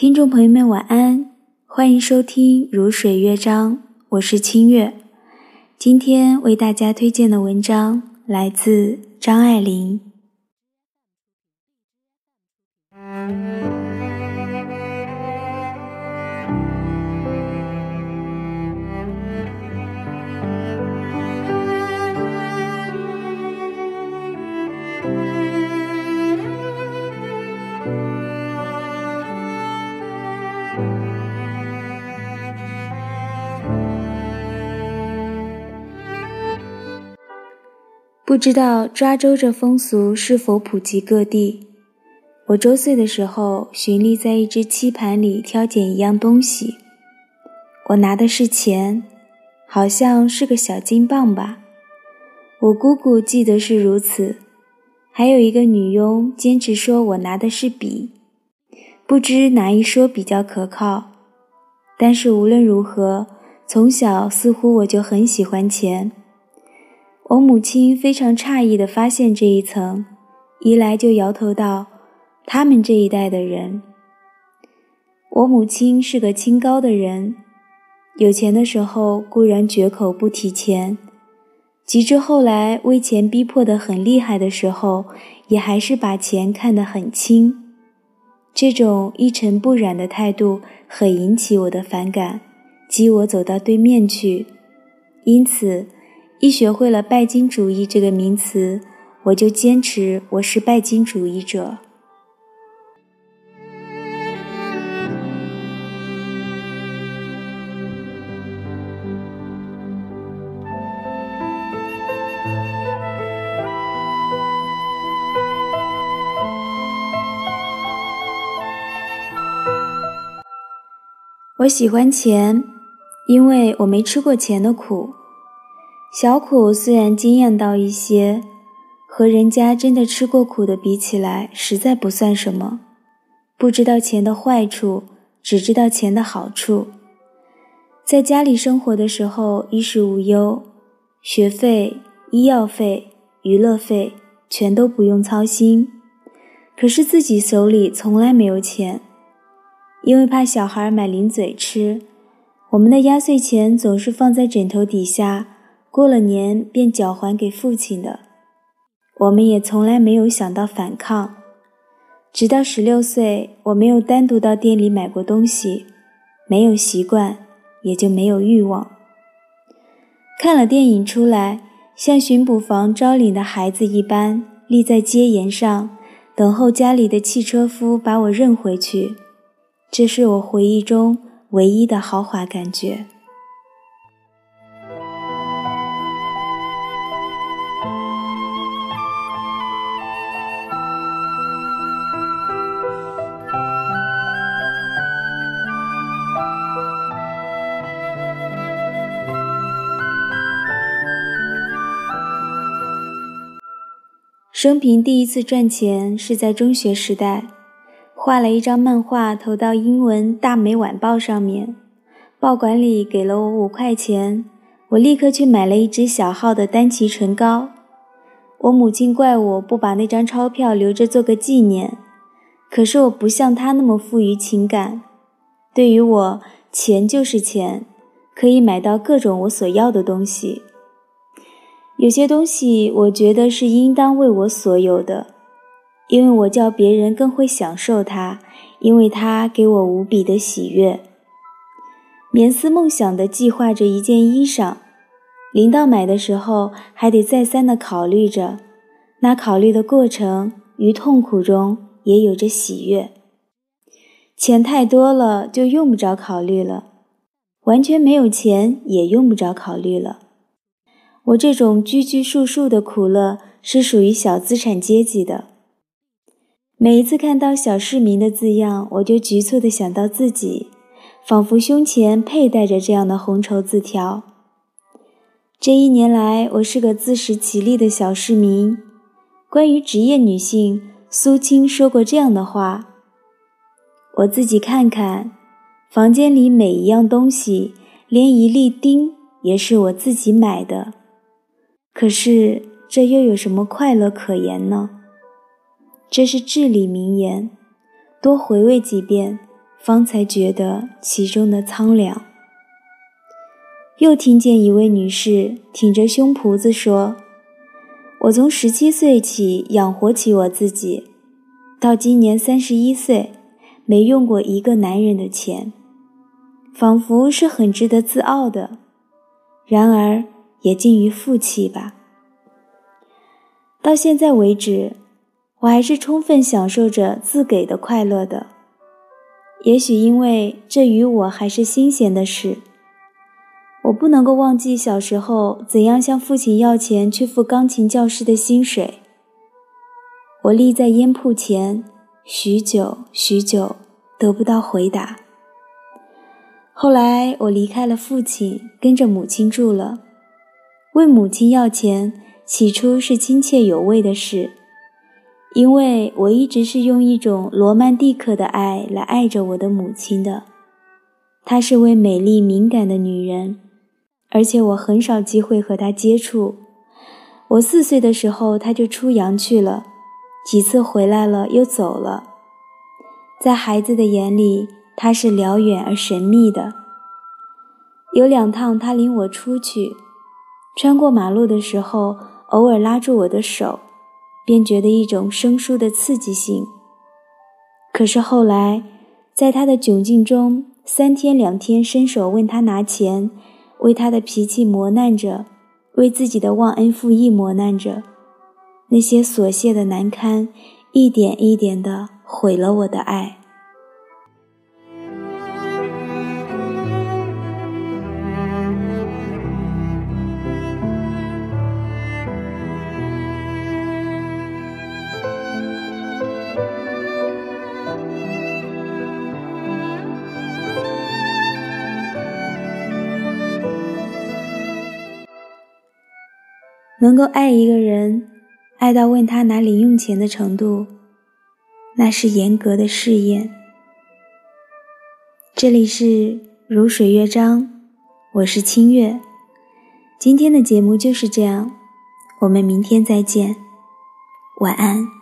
听众朋友们，晚安，欢迎收听《如水乐章》，我是清月。今天为大家推荐的文章来自张爱玲。不知道抓周这风俗是否普及各地。我周岁的时候，寻觅在一只漆盘里挑拣一样东西。我拿的是钱，好像是个小金棒吧。我姑姑记得是如此。还有一个女佣坚持说我拿的是笔，不知哪一说比较可靠。但是无论如何，从小似乎我就很喜欢钱。我母亲非常诧异地发现这一层，一来就摇头道：“他们这一代的人。”我母亲是个清高的人，有钱的时候固然绝口不提钱，及至后来为钱逼迫得很厉害的时候，也还是把钱看得很轻。这种一尘不染的态度很引起我的反感，激我走到对面去。因此。一学会了拜金主义这个名词，我就坚持我是拜金主义者。我喜欢钱，因为我没吃过钱的苦。小苦虽然惊艳到一些，和人家真的吃过苦的比起来，实在不算什么。不知道钱的坏处，只知道钱的好处。在家里生活的时候，衣食无忧，学费、医药费、娱乐费全都不用操心。可是自己手里从来没有钱，因为怕小孩买零嘴吃，我们的压岁钱总是放在枕头底下。过了年便缴还给父亲的，我们也从来没有想到反抗。直到十六岁，我没有单独到店里买过东西，没有习惯，也就没有欲望。看了电影出来，像巡捕房招领的孩子一般，立在街沿上，等候家里的汽车夫把我认回去。这是我回忆中唯一的豪华感觉。生平第一次赚钱是在中学时代，画了一张漫画投到英文《大美晚报》上面，报馆里给了我五块钱，我立刻去买了一支小号的丹奇唇膏。我母亲怪我不把那张钞票留着做个纪念，可是我不像她那么富于情感，对于我，钱就是钱，可以买到各种我所要的东西。有些东西，我觉得是应当为我所有的，因为我叫别人更会享受它，因为它给我无比的喜悦。眠思梦想地计划着一件衣裳，临到买的时候，还得再三地考虑着，那考虑的过程与痛苦中也有着喜悦。钱太多了，就用不着考虑了；完全没有钱，也用不着考虑了。我这种拘拘束束的苦乐是属于小资产阶级的。每一次看到“小市民”的字样，我就局促地想到自己，仿佛胸前佩戴着这样的红绸字条。这一年来，我是个自食其力的小市民。关于职业女性，苏青说过这样的话：“我自己看看，房间里每一样东西，连一粒钉也是我自己买的。”可是，这又有什么快乐可言呢？这是至理名言，多回味几遍，方才觉得其中的苍凉。又听见一位女士挺着胸脯子说：“我从十七岁起养活起我自己，到今年三十一岁，没用过一个男人的钱，仿佛是很值得自傲的。然而也近于负气吧。到现在为止，我还是充分享受着自给的快乐的。也许因为这与我还是新鲜的事。”我不能够忘记小时候怎样向父亲要钱去付钢琴教师的薪水。我立在烟铺前，许久许久得不到回答。后来我离开了父亲，跟着母亲住了。问母亲要钱，起初是亲切有味的事，因为我一直是用一种罗曼蒂克的爱来爱着我的母亲的。她是位美丽敏感的女人。而且我很少机会和她接触。我四岁的时候，她就出洋去了，几次回来了又走了。在孩子的眼里，她是辽远而神秘的。有两趟，她领我出去，穿过马路的时候，偶尔拉住我的手，便觉得一种生疏的刺激性。可是后来，在他的窘境中，三天两天伸手问他拿钱。为他的脾气磨难着，为自己的忘恩负义磨难着，那些琐屑的难堪，一点一点地毁了我的爱。能够爱一个人，爱到问他拿零用钱的程度，那是严格的试验。这里是如水乐章，我是清月。今天的节目就是这样，我们明天再见，晚安。